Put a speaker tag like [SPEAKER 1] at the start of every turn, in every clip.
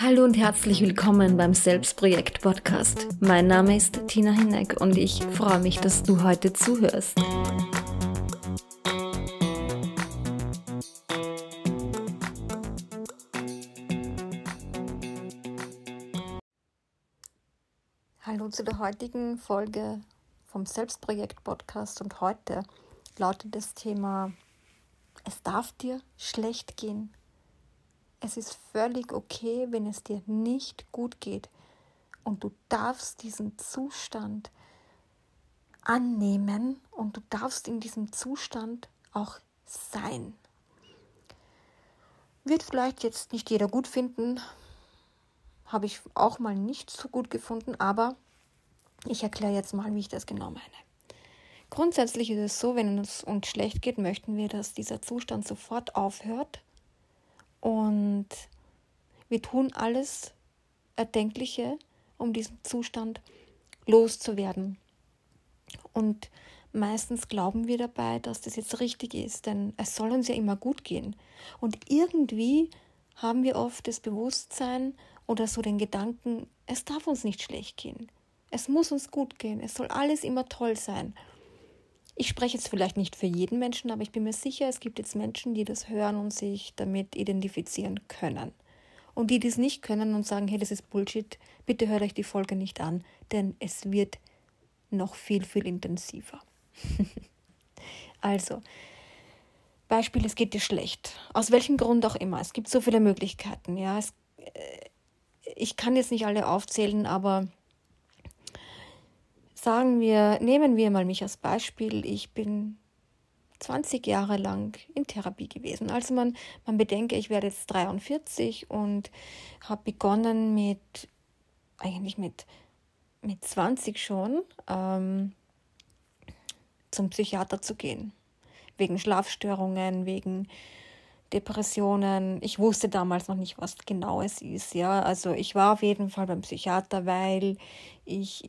[SPEAKER 1] Hallo und herzlich willkommen beim Selbstprojekt Podcast. Mein Name ist Tina Hinneck und ich freue mich, dass du heute zuhörst. Hallo zu der heutigen Folge vom Selbstprojekt Podcast und heute lautet das Thema Es darf dir schlecht gehen. Es ist völlig okay, wenn es dir nicht gut geht. Und du darfst diesen Zustand annehmen und du darfst in diesem Zustand auch sein. Wird vielleicht jetzt nicht jeder gut finden, habe ich auch mal nicht so gut gefunden, aber ich erkläre jetzt mal, wie ich das genau meine. Grundsätzlich ist es so, wenn es uns schlecht geht, möchten wir, dass dieser Zustand sofort aufhört und wir tun alles Erdenkliche, um diesen Zustand loszuwerden. Und meistens glauben wir dabei, dass das jetzt richtig ist, denn es soll uns ja immer gut gehen. Und irgendwie haben wir oft das Bewusstsein oder so den Gedanken, es darf uns nicht schlecht gehen. Es muss uns gut gehen. Es soll alles immer toll sein. Ich spreche jetzt vielleicht nicht für jeden Menschen, aber ich bin mir sicher, es gibt jetzt Menschen, die das hören und sich damit identifizieren können. Und die das nicht können und sagen, hey, das ist Bullshit, bitte hört euch die Folge nicht an, denn es wird noch viel, viel intensiver. also, Beispiel, es geht dir schlecht. Aus welchem Grund auch immer. Es gibt so viele Möglichkeiten. Ja, es, äh, ich kann jetzt nicht alle aufzählen, aber Sagen wir, nehmen wir mal mich als Beispiel. Ich bin 20 Jahre lang in Therapie gewesen. Also man, man bedenke, ich werde jetzt 43 und habe begonnen mit, eigentlich mit, mit 20 schon, ähm, zum Psychiater zu gehen. Wegen Schlafstörungen, wegen Depressionen. Ich wusste damals noch nicht, was genau es ist. Ja, also ich war auf jeden Fall beim Psychiater, weil ich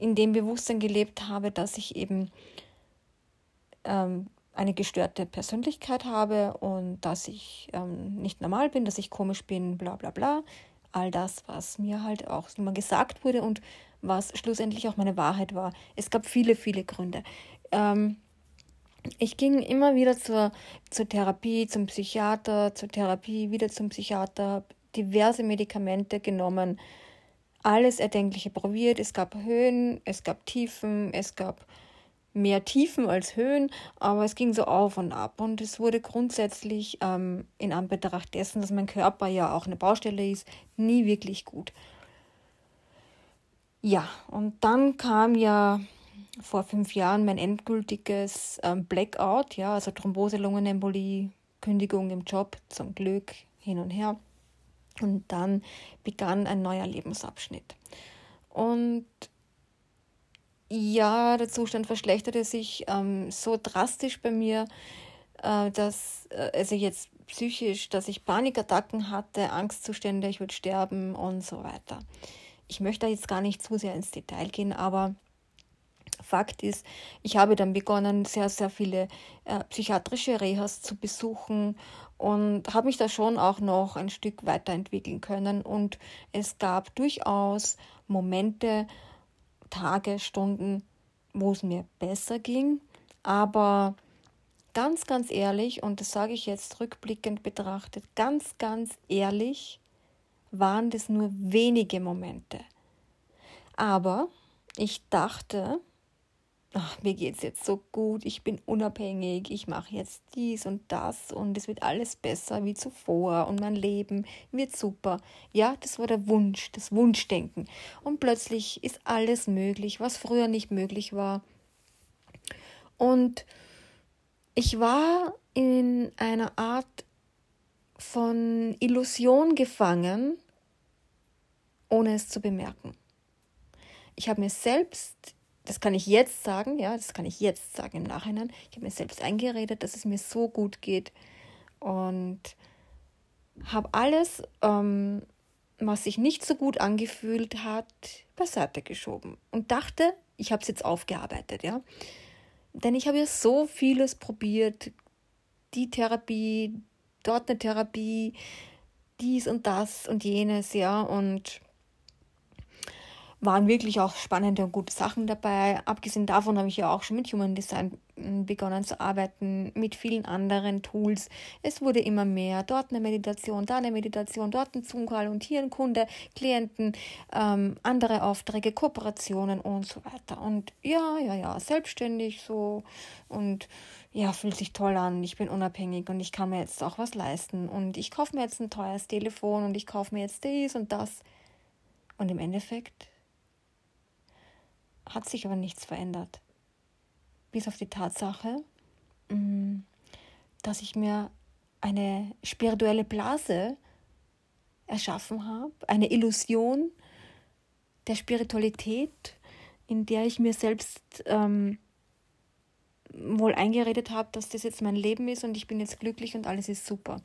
[SPEAKER 1] in dem Bewusstsein gelebt habe, dass ich eben ähm, eine gestörte Persönlichkeit habe und dass ich ähm, nicht normal bin, dass ich komisch bin, bla bla bla. All das, was mir halt auch immer gesagt wurde und was schlussendlich auch meine Wahrheit war. Es gab viele, viele Gründe. Ähm, ich ging immer wieder zur, zur Therapie, zum Psychiater, zur Therapie, wieder zum Psychiater, diverse Medikamente genommen, alles Erdenkliche probiert. Es gab Höhen, es gab Tiefen, es gab mehr Tiefen als Höhen, aber es ging so auf und ab. Und es wurde grundsätzlich ähm, in Anbetracht dessen, dass mein Körper ja auch eine Baustelle ist, nie wirklich gut. Ja, und dann kam ja vor fünf Jahren mein endgültiges ähm, Blackout, ja, also Thrombose, Lungenembolie, Kündigung im Job, zum Glück hin und her. Und dann begann ein neuer Lebensabschnitt. Und ja, der Zustand verschlechterte sich ähm, so drastisch bei mir, äh, dass äh, also jetzt psychisch, dass ich Panikattacken hatte, Angstzustände, ich würde sterben und so weiter. Ich möchte da jetzt gar nicht zu sehr ins Detail gehen, aber Fakt ist, ich habe dann begonnen, sehr, sehr viele äh, psychiatrische Rehas zu besuchen und habe mich da schon auch noch ein Stück weiterentwickeln können. Und es gab durchaus Momente, Tage, Stunden, wo es mir besser ging. Aber ganz, ganz ehrlich, und das sage ich jetzt rückblickend betrachtet, ganz, ganz ehrlich, waren das nur wenige Momente. Aber ich dachte, ach, mir geht es jetzt so gut, ich bin unabhängig, ich mache jetzt dies und das und es wird alles besser wie zuvor und mein Leben wird super. Ja, das war der Wunsch, das Wunschdenken. Und plötzlich ist alles möglich, was früher nicht möglich war. Und ich war in einer Art von Illusion gefangen, ohne es zu bemerken. Ich habe mir selbst das kann ich jetzt sagen, ja, das kann ich jetzt sagen im Nachhinein. Ich habe mir selbst eingeredet, dass es mir so gut geht und habe alles, ähm, was sich nicht so gut angefühlt hat, beiseite geschoben und dachte, ich habe es jetzt aufgearbeitet, ja. Denn ich habe ja so vieles probiert, die Therapie, dort eine Therapie, dies und das und jenes, ja, und waren wirklich auch spannende und gute Sachen dabei. Abgesehen davon habe ich ja auch schon mit Human Design hm, begonnen zu arbeiten, mit vielen anderen Tools. Es wurde immer mehr. Dort eine Meditation, da eine Meditation, dort ein Zoom-Call und hier ein Kunde, Klienten, ähm, andere Aufträge, Kooperationen und so weiter. Und ja, ja, ja, selbstständig so und ja, fühlt sich toll an. Ich bin unabhängig und ich kann mir jetzt auch was leisten. Und ich kaufe mir jetzt ein teures Telefon und ich kaufe mir jetzt dies und das. Und im Endeffekt hat sich aber nichts verändert. Bis auf die Tatsache, mm, dass ich mir eine spirituelle Blase erschaffen habe, eine Illusion der Spiritualität, in der ich mir selbst ähm, wohl eingeredet habe, dass das jetzt mein Leben ist und ich bin jetzt glücklich und alles ist super.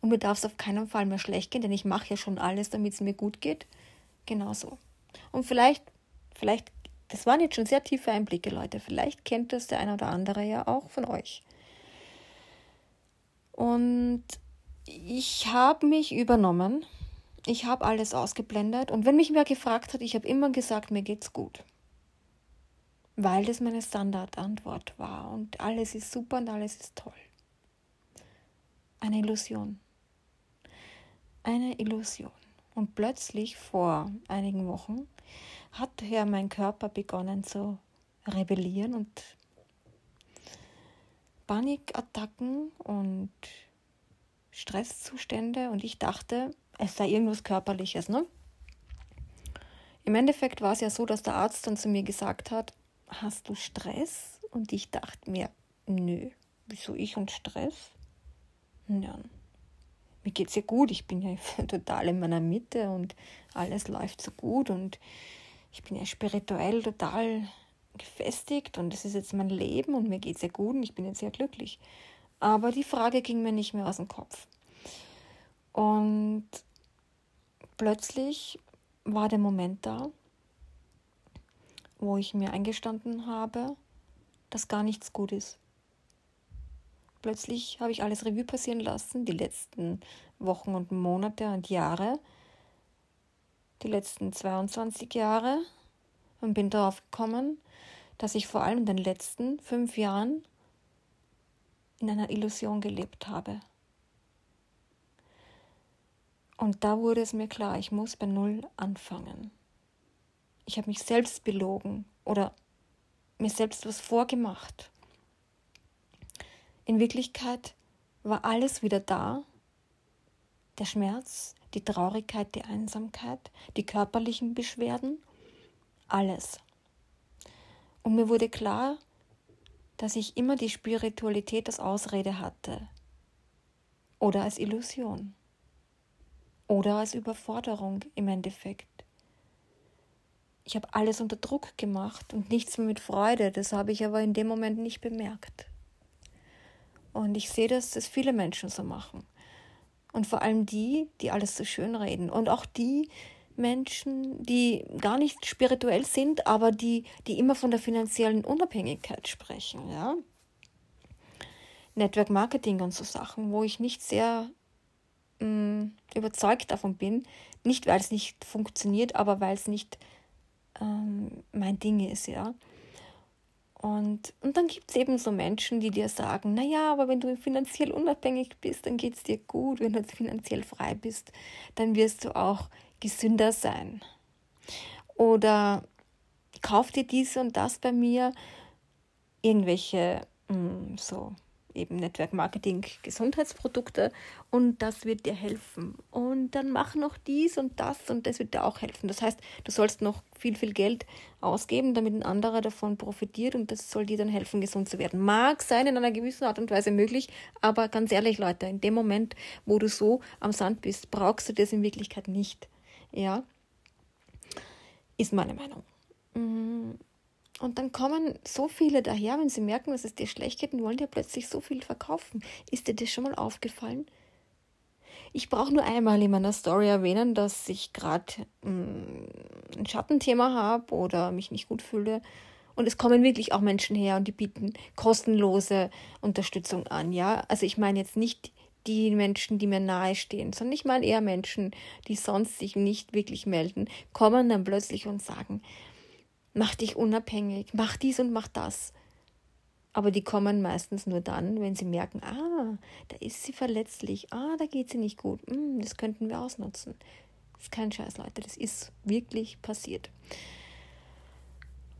[SPEAKER 1] Und mir darf es auf keinen Fall mehr schlecht gehen, denn ich mache ja schon alles, damit es mir gut geht. Genauso. Und vielleicht Vielleicht, das waren jetzt schon sehr tiefe Einblicke, Leute. Vielleicht kennt das der eine oder andere ja auch von euch. Und ich habe mich übernommen. Ich habe alles ausgeblendet. Und wenn mich wer gefragt hat, ich habe immer gesagt, mir geht's gut. Weil das meine Standardantwort war. Und alles ist super und alles ist toll. Eine Illusion. Eine Illusion. Und plötzlich vor einigen Wochen hat ja mein Körper begonnen zu rebellieren und Panikattacken und Stresszustände und ich dachte, es sei irgendwas Körperliches. Ne? Im Endeffekt war es ja so, dass der Arzt dann zu mir gesagt hat, hast du Stress? Und ich dachte mir, nö, wieso ich und Stress? Ja, mir geht es ja gut, ich bin ja total in meiner Mitte und alles läuft so gut und ich bin ja spirituell total gefestigt und es ist jetzt mein Leben und mir geht es ja gut und ich bin jetzt sehr glücklich. Aber die Frage ging mir nicht mehr aus dem Kopf. Und plötzlich war der Moment da, wo ich mir eingestanden habe, dass gar nichts gut ist. Plötzlich habe ich alles Revue passieren lassen, die letzten Wochen und Monate und Jahre die letzten 22 Jahre und bin darauf gekommen, dass ich vor allem in den letzten fünf Jahren in einer Illusion gelebt habe. Und da wurde es mir klar, ich muss bei Null anfangen. Ich habe mich selbst belogen oder mir selbst was vorgemacht. In Wirklichkeit war alles wieder da. Der Schmerz, die Traurigkeit, die Einsamkeit, die körperlichen Beschwerden, alles. Und mir wurde klar, dass ich immer die Spiritualität als Ausrede hatte oder als Illusion oder als Überforderung im Endeffekt. Ich habe alles unter Druck gemacht und nichts mehr mit Freude, das habe ich aber in dem Moment nicht bemerkt. Und ich sehe, dass das viele Menschen so machen. Und vor allem die, die alles so schön reden. Und auch die Menschen, die gar nicht spirituell sind, aber die, die immer von der finanziellen Unabhängigkeit sprechen. Ja? Network Marketing und so Sachen, wo ich nicht sehr mh, mm, überzeugt davon bin. Nicht, weil es nicht funktioniert, aber weil es nicht ähm, mein Ding ist, ja. Und, und dann gibt es eben so Menschen, die dir sagen, naja, aber wenn du finanziell unabhängig bist, dann geht es dir gut. Wenn du finanziell frei bist, dann wirst du auch gesünder sein. Oder kauf dir dies und das bei mir. Irgendwelche mh, mm, so eben Network Marketing, Gesundheitsprodukte und das wird dir helfen. Und dann mach noch dies und das und das wird dir auch helfen. Das heißt, du sollst noch viel, viel Geld ausgeben, damit ein anderer davon profitiert und das soll dir dann helfen, gesund zu werden. Mag sein in einer gewissen Art und Weise möglich, aber ganz ehrlich, Leute, in dem Moment, wo du so am Sand bist, brauchst du das in Wirklichkeit nicht. Ja, ist meine Meinung. Mhm. Und dann kommen so viele daher, wenn sie merken, dass es dir schlecht geht und wollen dir plötzlich so viel verkaufen. Ist dir das schon mal aufgefallen? Ich brauche nur einmal in meiner Story erwähnen, dass ich gerade mm, ein Schattenthema habe oder mich nicht gut fühle. Und es kommen wirklich auch Menschen her und die bieten kostenlose Unterstützung an. Ja, also ich meine jetzt nicht die Menschen, die mir nahe stehen, sondern ich meine eher Menschen, die sonst sich nicht wirklich melden, kommen dann plötzlich und sagen, mach dich unabhängig, mach dies und mach das. Aber die kommen meistens nur dann, wenn sie merken, ah, da ist sie verletzlich, ah, da geht sie nicht gut, hm, das könnten wir ausnutzen. Das ist kein Scheiß, Leute, das ist wirklich passiert.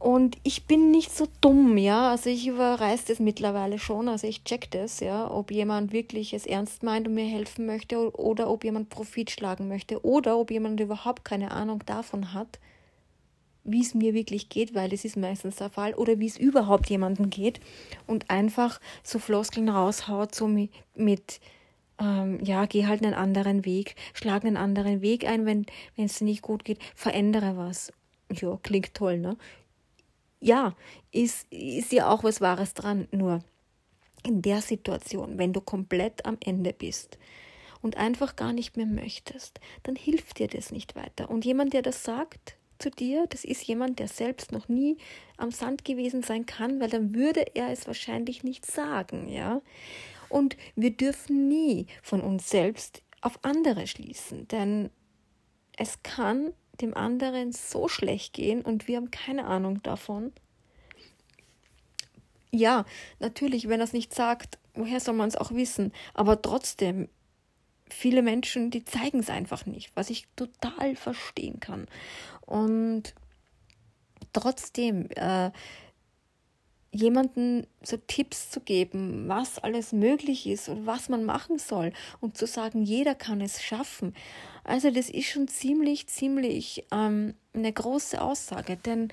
[SPEAKER 1] Und ich bin nicht so dumm, ja. Also ich überreiß das mittlerweile schon. Also ich check das, ja, ob jemand wirklich es ernst meint und mir helfen möchte oder ob jemand Profit schlagen möchte oder ob jemand überhaupt keine Ahnung davon hat, wie es mir wirklich geht, weil es ist meistens der Fall, oder wie es überhaupt jemandem geht und einfach so Floskeln raushaut, so mit, mit ähm, ja, geh halt einen anderen Weg, schlag einen anderen Weg ein, wenn es nicht gut geht, verändere was. Ja, klingt toll, ne? ja, ist, ist ja auch was Wahres dran. Nur in der Situation, wenn du komplett am Ende bist und einfach gar nicht mehr möchtest, dann hilft dir das nicht weiter. Und jemand, der das sagt zu dir, das ist jemand, der selbst noch nie am Sand gewesen sein kann, weil dann würde er es wahrscheinlich nicht sagen, ja. Und wir dürfen nie von uns selbst auf andere schließen, denn es kann dem anderen so schlecht gehen und wir haben keine Ahnung davon. Ja, natürlich, wenn er es nicht sagt, woher soll man es auch wissen? Aber trotzdem, viele Menschen, die zeigen es einfach nicht, was ich total verstehen kann. Und trotzdem, äh, jemanden so Tipps zu geben, was alles möglich ist und was man machen soll und zu sagen, jeder kann es schaffen. Also das ist schon ziemlich, ziemlich ähm, eine große Aussage, denn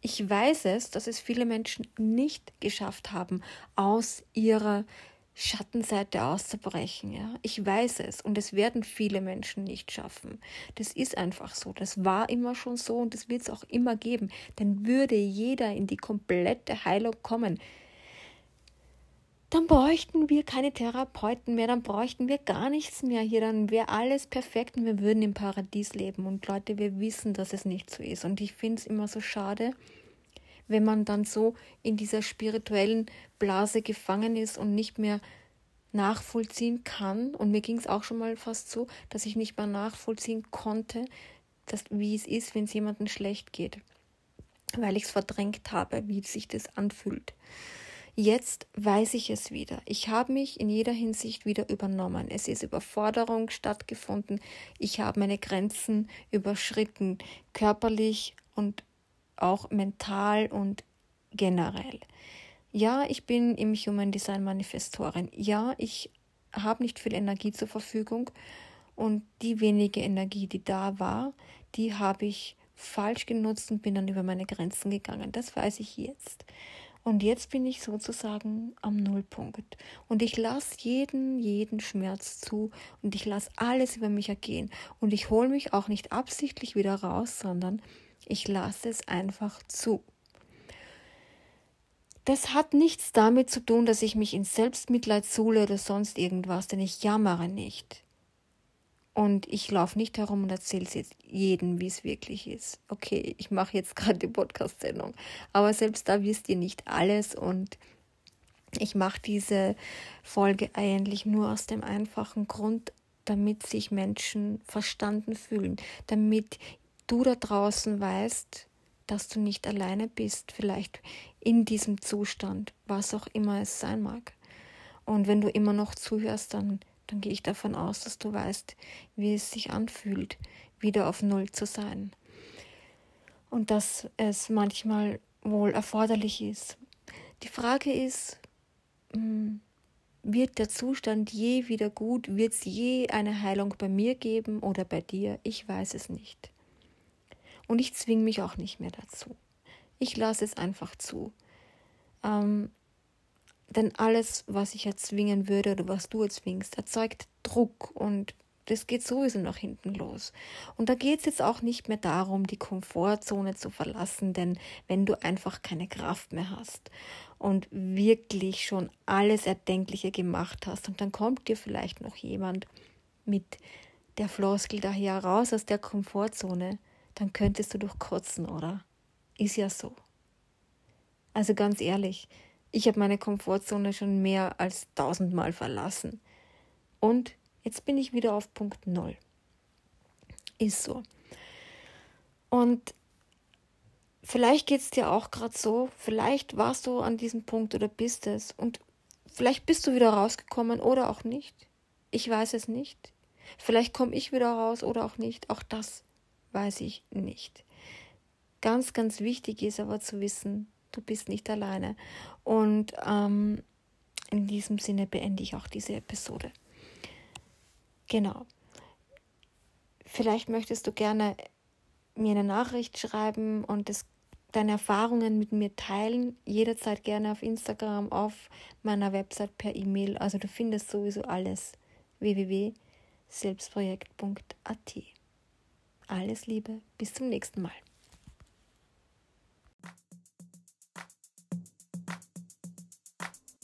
[SPEAKER 1] ich weiß es, dass es viele Menschen nicht geschafft haben, aus ihrer Schattenseite auszubrechen. Ja? Ich weiß es und es werden viele Menschen nicht schaffen. Das ist einfach so. Das war immer schon so und das wird es auch immer geben. Denn würde jeder in die komplette Heilung kommen, dann bräuchten wir keine Therapeuten mehr, dann bräuchten wir gar nichts mehr hier, dann wäre alles perfekt und wir würden im Paradies leben. Und Leute, wir wissen, dass es nicht so ist. Und ich finde es immer so schade, wenn man dann so in dieser spirituellen Blase gefangen ist und nicht mehr nachvollziehen kann. Und mir ging es auch schon mal fast so, dass ich nicht mehr nachvollziehen konnte, dass, wie es ist, wenn es jemandem schlecht geht, weil ich es verdrängt habe, wie sich das anfühlt. Jetzt weiß ich es wieder. Ich habe mich in jeder Hinsicht wieder übernommen. Es ist Überforderung stattgefunden. Ich habe meine Grenzen überschritten, körperlich und auch mental und generell. Ja, ich bin im Human Design Manifestorin. Ja, ich habe nicht viel Energie zur Verfügung und die wenige Energie, die da war, die habe ich falsch genutzt und bin dann über meine Grenzen gegangen. Das weiß ich jetzt. Und jetzt bin ich sozusagen am Nullpunkt. Und ich lasse jeden, jeden Schmerz zu und ich lasse alles über mich ergehen. Und ich hole mich auch nicht absichtlich wieder raus, sondern ich lasse es einfach zu. Das hat nichts damit zu tun, dass ich mich in Selbstmitleid suhle oder sonst irgendwas, denn ich jammere nicht. Und ich laufe nicht herum und erzähle es jetzt jedem, wie es wirklich ist. Okay, ich mache jetzt gerade die Podcast-Sendung, aber selbst da wisst ihr nicht alles und ich mache diese Folge eigentlich nur aus dem einfachen Grund, damit sich Menschen verstanden fühlen, damit du da draußen weißt, dass du nicht alleine bist, vielleicht in diesem Zustand, was auch immer es sein mag. Und wenn du immer noch zuhörst, dann, dann gehe ich davon aus, dass du weißt, wie es sich anfühlt, wieder auf Null zu sein. Und dass es manchmal wohl erforderlich ist. Die Frage ist, hm, wird der Zustand je wieder gut? Wird es je eine Heilung bei mir geben oder bei dir? Ich weiß es nicht. Und ich zwinge mich auch nicht mehr dazu. Ich lasse es einfach zu. Ähm, denn alles, was ich erzwingen würde oder was du erzwingst, erzeugt Druck und das geht sowieso nach hinten los. Und da geht es jetzt auch nicht mehr darum, die Komfortzone zu verlassen, denn wenn du einfach keine Kraft mehr hast und wirklich schon alles Erdenkliche gemacht hast und dann kommt dir vielleicht noch jemand mit der Floskel daher raus aus der Komfortzone, dann könntest du doch kotzen, oder? Ist ja so. Also ganz ehrlich, ich habe meine Komfortzone schon mehr als tausendmal verlassen. Und jetzt bin ich wieder auf Punkt Null. Ist so. Und vielleicht geht es dir auch gerade so, vielleicht warst du an diesem Punkt oder bist es und vielleicht bist du wieder rausgekommen oder auch nicht. Ich weiß es nicht. Vielleicht komme ich wieder raus oder auch nicht. Auch das weiß ich nicht. Ganz, ganz wichtig ist aber zu wissen, du bist nicht alleine. Und ähm, in diesem Sinne beende ich auch diese Episode. Genau. Vielleicht möchtest du gerne mir eine Nachricht schreiben und das, deine Erfahrungen mit mir teilen. Jederzeit gerne auf Instagram, auf meiner Website per E-Mail. Also du findest sowieso alles www.selbstprojekt.at. Alles Liebe, bis zum nächsten Mal.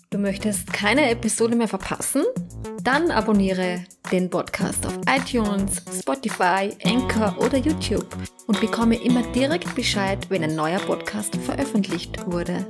[SPEAKER 1] Du möchtest keine Episode mehr verpassen? Dann abonniere den Podcast auf iTunes, Spotify, Anchor oder YouTube und bekomme immer direkt Bescheid, wenn ein neuer Podcast veröffentlicht wurde.